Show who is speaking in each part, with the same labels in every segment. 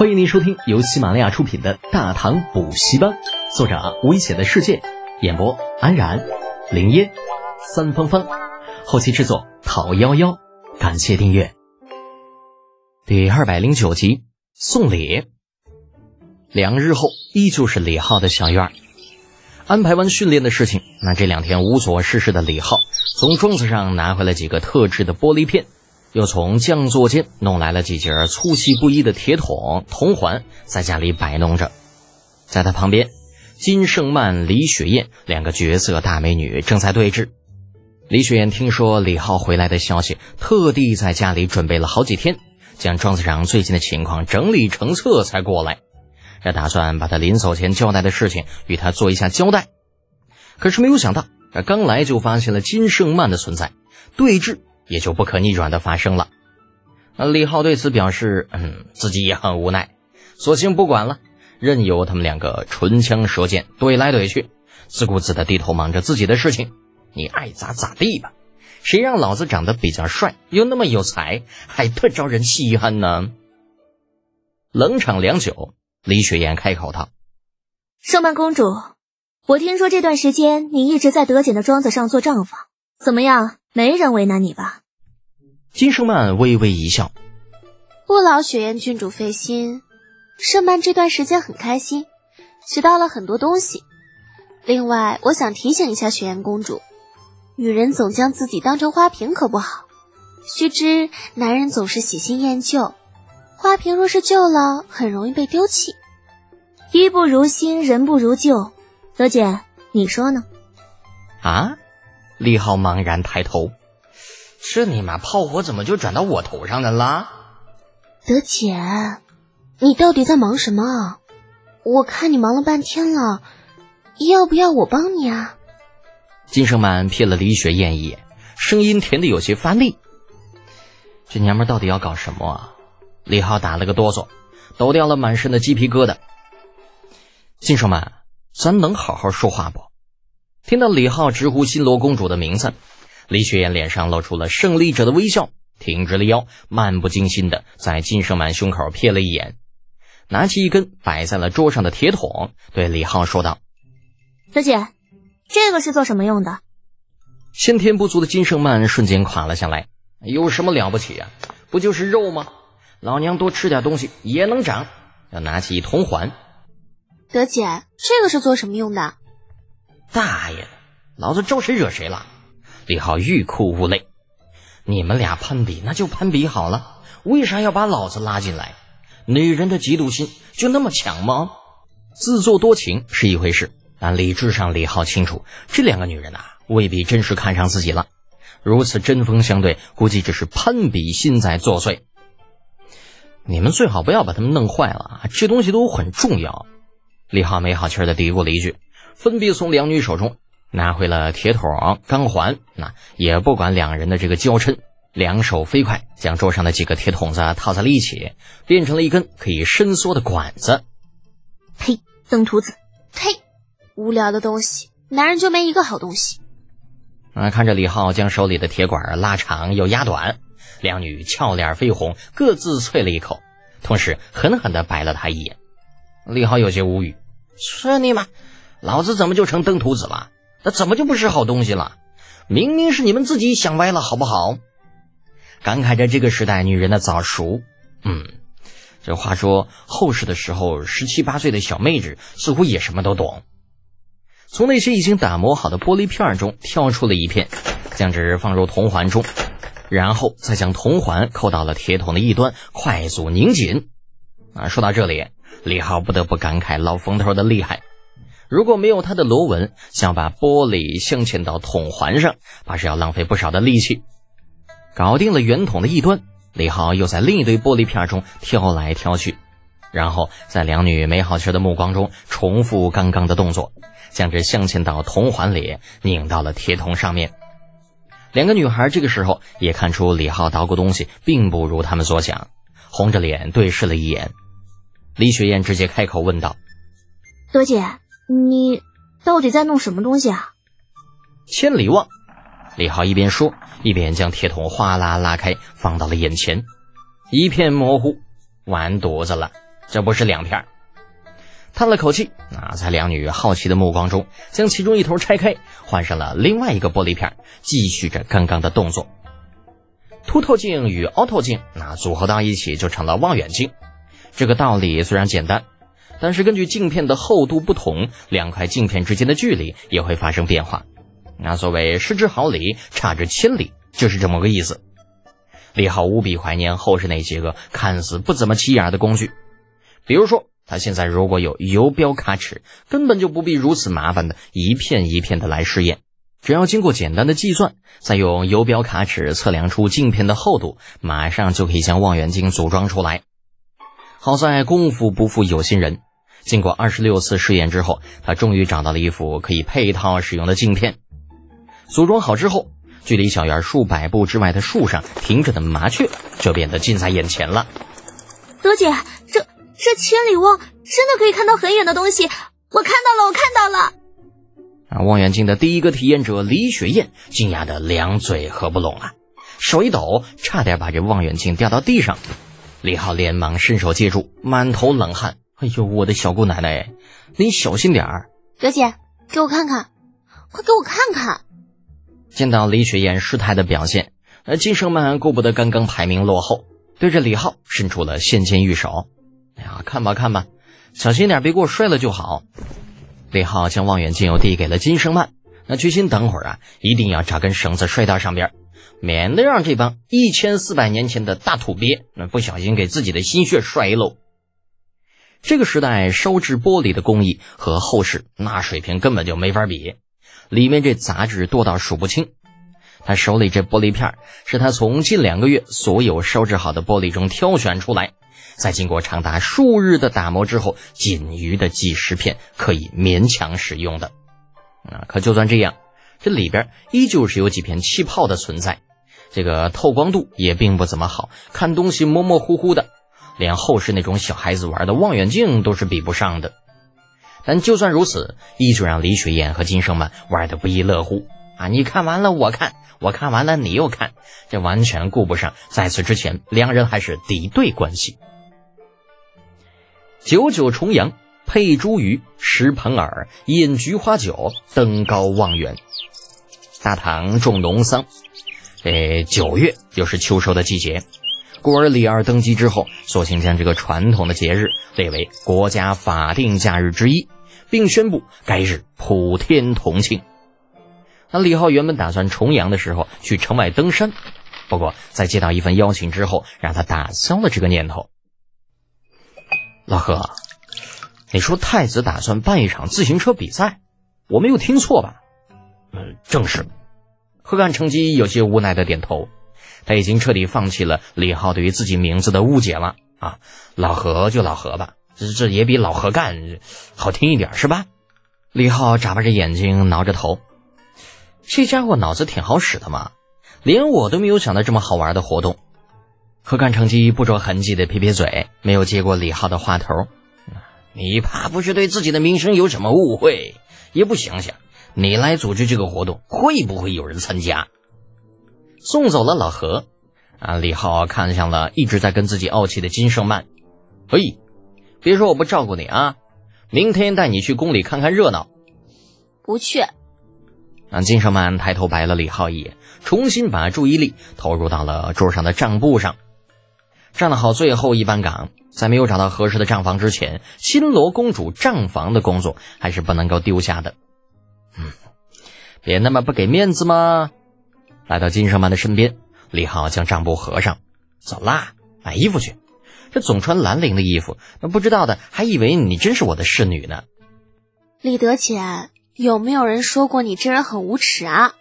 Speaker 1: 欢迎您收听由喜马拉雅出品的《大唐补习班》，作者危险的世界，演播安然、林烟、三芳芳，后期制作讨幺幺，感谢订阅。第二百零九集送礼。两日后，依旧是李浩的小院安排完训练的事情，那这两天无所事事的李浩，从庄子上拿回了几个特制的玻璃片。又从匠作间弄来了几节粗细不一的铁桶、铜环，在家里摆弄着。在他旁边，金圣曼、李雪燕两个绝色大美女正在对峙。李雪燕听说李浩回来的消息，特地在家里准备了好几天，将庄子长最近的情况整理成册才过来。这打算把他临走前交代的事情与他做一下交代。可是没有想到，这刚来就发现了金圣曼的存在，对峙。也就不可逆转的发生了。那李浩对此表示，嗯，自己也很无奈，索性不管了，任由他们两个唇枪舌剑怼来怼去，自顾自的低头忙着自己的事情。你爱咋咋地吧，谁让老子长得比较帅，又那么有才，还特招人稀罕呢？冷场良久，李雪燕开口道：“
Speaker 2: 圣曼公主，我听说这段时间你一直在德简的庄子上做账房，怎么样？没人为难你吧？”
Speaker 1: 金圣曼微微一笑，
Speaker 3: 不劳雪燕郡主费心。圣曼这段时间很开心，学到了很多东西。另外，我想提醒一下雪颜公主，女人总将自己当成花瓶可不好。须知，男人总是喜新厌旧，花瓶若是旧了，很容易被丢弃。
Speaker 2: 衣不如新，人不如旧。德姐，你说呢？
Speaker 1: 啊！李浩茫然抬头。这尼玛炮火怎么就转到我头上的啦？
Speaker 3: 德姐，你到底在忙什么？我看你忙了半天了，要不要我帮你啊？
Speaker 1: 金生满瞥了李雪艳一眼，声音甜的有些发力。这娘们到底要搞什么啊？李浩打了个哆嗦，抖掉了满身的鸡皮疙瘩。金生满，咱能好好说话不？听到李浩直呼新罗公主的名字。李雪燕脸上露出了胜利者的微笑，挺直了腰，漫不经心的在金圣满胸口瞥了一眼，拿起一根摆在了桌上的铁桶，对李浩说道：“
Speaker 2: 小姐，这个是做什么用的？”
Speaker 1: 先天不足的金圣曼瞬间垮了下来：“有什么了不起啊？不就是肉吗？老娘多吃点东西也能长。”要拿起一铜环。
Speaker 3: 德姐，这个是做什么用的？
Speaker 1: 大爷的，老子招谁惹谁了？李浩欲哭无泪，你们俩攀比那就攀比好了，为啥要把老子拉进来？女人的嫉妒心就那么强吗？自作多情是一回事，但理智上李浩清楚，这两个女人呐未必真是看上自己了。如此针锋相对，估计只是攀比心在作祟。你们最好不要把他们弄坏了啊，这东西都很重要。李浩没好气的嘀咕了一句，分别从两女手中。拿回了铁桶、钢环，那也不管两人的这个娇嗔，两手飞快将桌上的几个铁桶子套在了一起，变成了一根可以伸缩的管子。
Speaker 2: 呸！登徒子！
Speaker 3: 呸！无聊的东西，男人就没一个好东西。
Speaker 1: 啊！看着李浩将手里的铁管拉长又压短，两女俏脸绯红，各自啐了一口，同时狠狠地白了他一眼。李浩有些无语：“这尼玛，老子怎么就成登徒子了？”那怎么就不是好东西了？明明是你们自己想歪了，好不好？感慨着这个时代女人的早熟。嗯，这话说后世的时候，十七八岁的小妹子似乎也什么都懂。从那些已经打磨好的玻璃片中挑出了一片，将之放入铜环中，然后再将铜环扣到了铁桶的一端，快速拧紧。啊，说到这里，李浩不得不感慨老冯头的厉害。如果没有他的螺纹，想把玻璃镶嵌到桶环上，怕是要浪费不少的力气。搞定了圆筒的一端，李浩又在另一堆玻璃片中挑来挑去，然后在两女没好气的目光中重复刚刚的动作，将这镶嵌到铜环里，拧到了铁桶上面。两个女孩这个时候也看出李浩捣鼓东西并不如他们所想，红着脸对视了一眼。李雪燕直接开口问道：“
Speaker 2: 罗姐。”你到底在弄什么东西啊？
Speaker 1: 千里望，李浩一边说，一边将铁桶哗啦拉开，放到了眼前。一片模糊，完犊子了！这不是两片。叹了口气，那，在两女好奇的目光中，将其中一头拆开，换上了另外一个玻璃片，继续着刚刚的动作。凸透镜与凹透镜，那组合到一起就成了望远镜。这个道理虽然简单，但是根据镜片的厚度不同，两块镜片之间的距离也会发生变化。那所谓失之毫厘，差之千里，就是这么个意思。李浩无比怀念后世那些个看似不怎么起眼的工具，比如说。他现在如果有游标卡尺，根本就不必如此麻烦的一片一片的来试验，只要经过简单的计算，再用游标卡尺测量出镜片的厚度，马上就可以将望远镜组装出来。好在功夫不负有心人，经过二十六次试验之后，他终于找到了一副可以配套使用的镜片。组装好之后，距离小院数百步之外的树上停着的麻雀就变得近在眼前了。
Speaker 2: 德姐，这。这千里望真的可以看到很远的东西，我看到了，我看到了。
Speaker 1: 啊！望远镜的第一个体验者李雪燕惊讶的两嘴合不拢啊，手一抖，差点把这望远镜掉到地上。李浩连忙伸手接住，满头冷汗。哎呦，我的小姑奶奶，你小心点儿！
Speaker 3: 表姐，给我看看，快给我看看！
Speaker 1: 见到李雪燕失态的表现，呃，金生曼顾不得刚刚排名落后，对着李浩伸出了纤纤玉手。哎呀，看吧看吧，小心点，别给我摔了就好。李浩将望远镜又递给了金生曼，那决心等会儿啊，一定要扎根绳子摔到上边，免得让这帮一千四百年前的大土鳖那不小心给自己的心血摔喽。这个时代烧制玻璃的工艺和后世那水平根本就没法比，里面这杂质多到数不清。他手里这玻璃片是他从近两个月所有烧制好的玻璃中挑选出来。在经过长达数日的打磨之后，仅余的几十片可以勉强使用的。啊，可就算这样，这里边依旧是有几片气泡的存在，这个透光度也并不怎么好，看东西模模糊糊的，连后世那种小孩子玩的望远镜都是比不上的。但就算如此，依旧让李雪燕和金生们玩的不亦乐乎啊！你看完了我看，我看完了你又看，这完全顾不上在此之前两人还是敌对关系。九九重阳，配茱萸，食蓬耳，饮菊花酒，登高望远。大唐种农桑，诶，九月又是秋收的季节，故而李二登基之后，索性将这个传统的节日列为国家法定假日之一，并宣布该日普天同庆。那李浩原本打算重阳的时候去城外登山，不过在接到一份邀请之后，让他打消了这个念头。老何，你说太子打算办一场自行车比赛，我没有听错吧？嗯，正是。何干成吉有些无奈的点头，他已经彻底放弃了李浩对于自己名字的误解了啊。老何就老何吧，这这也比老何干好听一点是吧？李浩眨巴着眼睛，挠着头，这家伙脑子挺好使的嘛，连我都没有想到这么好玩的活动。何干成机不着痕迹的撇撇嘴，没有接过李浩的话头。你怕不是对自己的名声有什么误会？也不想想，你来组织这个活动，会不会有人参加？送走了老何，啊，李浩看向了一直在跟自己怄气的金胜曼。嘿，别说我不照顾你啊！明天带你去宫里看看热闹。
Speaker 3: 不去。
Speaker 1: 啊，金胜曼抬头白了李浩一眼，重新把注意力投入到了桌上的账簿上。站了好最后一班岗，在没有找到合适的账房之前，新罗公主账房的工作还是不能够丢下的。嗯，别那么不给面子嘛！来到金圣曼的身边，李浩将账簿合上，走啦，买衣服去。这总穿蓝领的衣服，那不知道的还以为你真是我的侍女呢。
Speaker 3: 李德俭，有没有人说过你这人很无耻啊？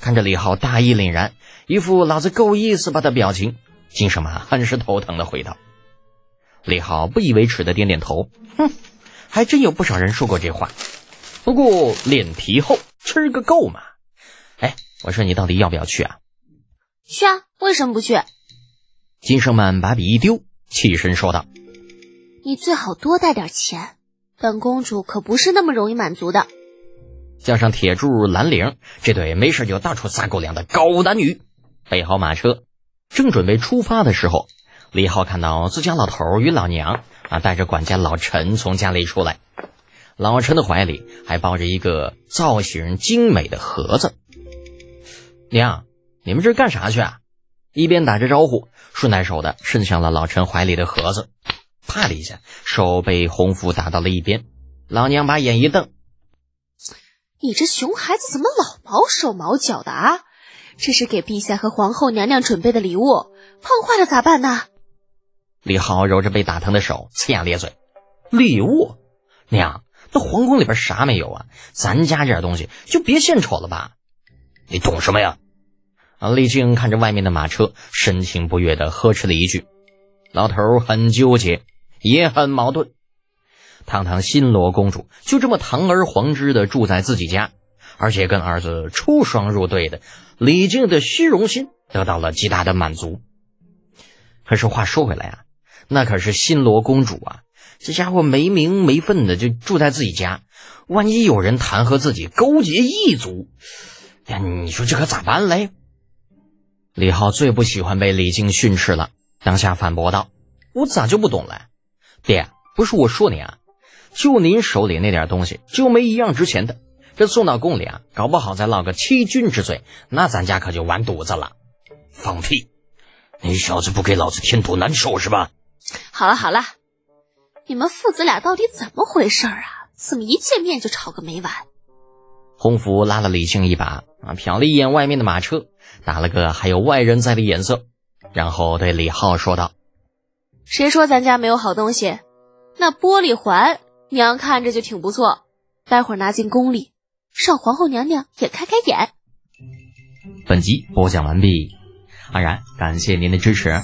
Speaker 1: 看着李浩大义凛然，一副老子够意思吧的表情。金圣曼很是头疼的回道：“李浩不以为耻的点点头，哼，还真有不少人说过这话。不过脸皮厚，吃个够嘛。哎，我说你到底要不要去啊？
Speaker 3: 去啊，为什么不去？”
Speaker 1: 金生曼把笔一丢，起身说道：“
Speaker 3: 你最好多带点钱，本公主可不是那么容易满足的。”
Speaker 1: 叫上铁柱、蓝领，这对没事就到处撒狗粮的狗男女，备好马车。正准备出发的时候，李浩看到自家老头与老娘啊，带着管家老陈从家里出来。老陈的怀里还抱着一个造型精美的盒子。娘，你们这干啥去啊？一边打着招呼，顺带手的伸向了老陈怀里的盒子。啪的一下，手被洪福打到了一边。老娘把眼一瞪：“
Speaker 3: 你这熊孩子怎么老毛手毛脚的啊？这是给陛下和皇后娘娘准备的礼物，碰坏了咋办呢？”
Speaker 1: 李浩揉着被打疼的手，呲牙咧嘴：“礼物？娘，那皇宫里边啥没有啊？咱家这点东西就别献丑了吧？你懂什么呀？”啊！李靖看着外面的马车，神情不悦的呵斥了一句：“老头很纠结，也很矛盾。堂堂新罗公主就这么堂而皇之的住在自己家，而且跟儿子出双入对的，李靖的虚荣心得到了极大的满足。可是话说回来啊，那可是新罗公主啊，这家伙没名没分的就住在自己家，万一有人弹劾自己勾结异族，呀，你说这可咋办嘞？”李浩最不喜欢被李靖训斥了，当下反驳道：“我咋就不懂了？爹，不是我说你啊，就您手里那点东西，就没一样值钱的。这送到宫里啊，搞不好再落个欺君之罪，那咱家可就完犊子了。放屁！你小子不给老子添堵难受是吧？
Speaker 3: 好了好了，你们父子俩到底怎么回事啊？怎么一见面就吵个没完？”
Speaker 1: 洪福拉了李靖一把。啊，瞟了一眼外面的马车，打了个还有外人在的眼色，然后对李浩说道：“
Speaker 3: 谁说咱家没有好东西？那玻璃环，娘看着就挺不错，待会儿拿进宫里，让皇后娘娘也开开眼。”
Speaker 4: 本集播讲完毕，安然感谢您的支持。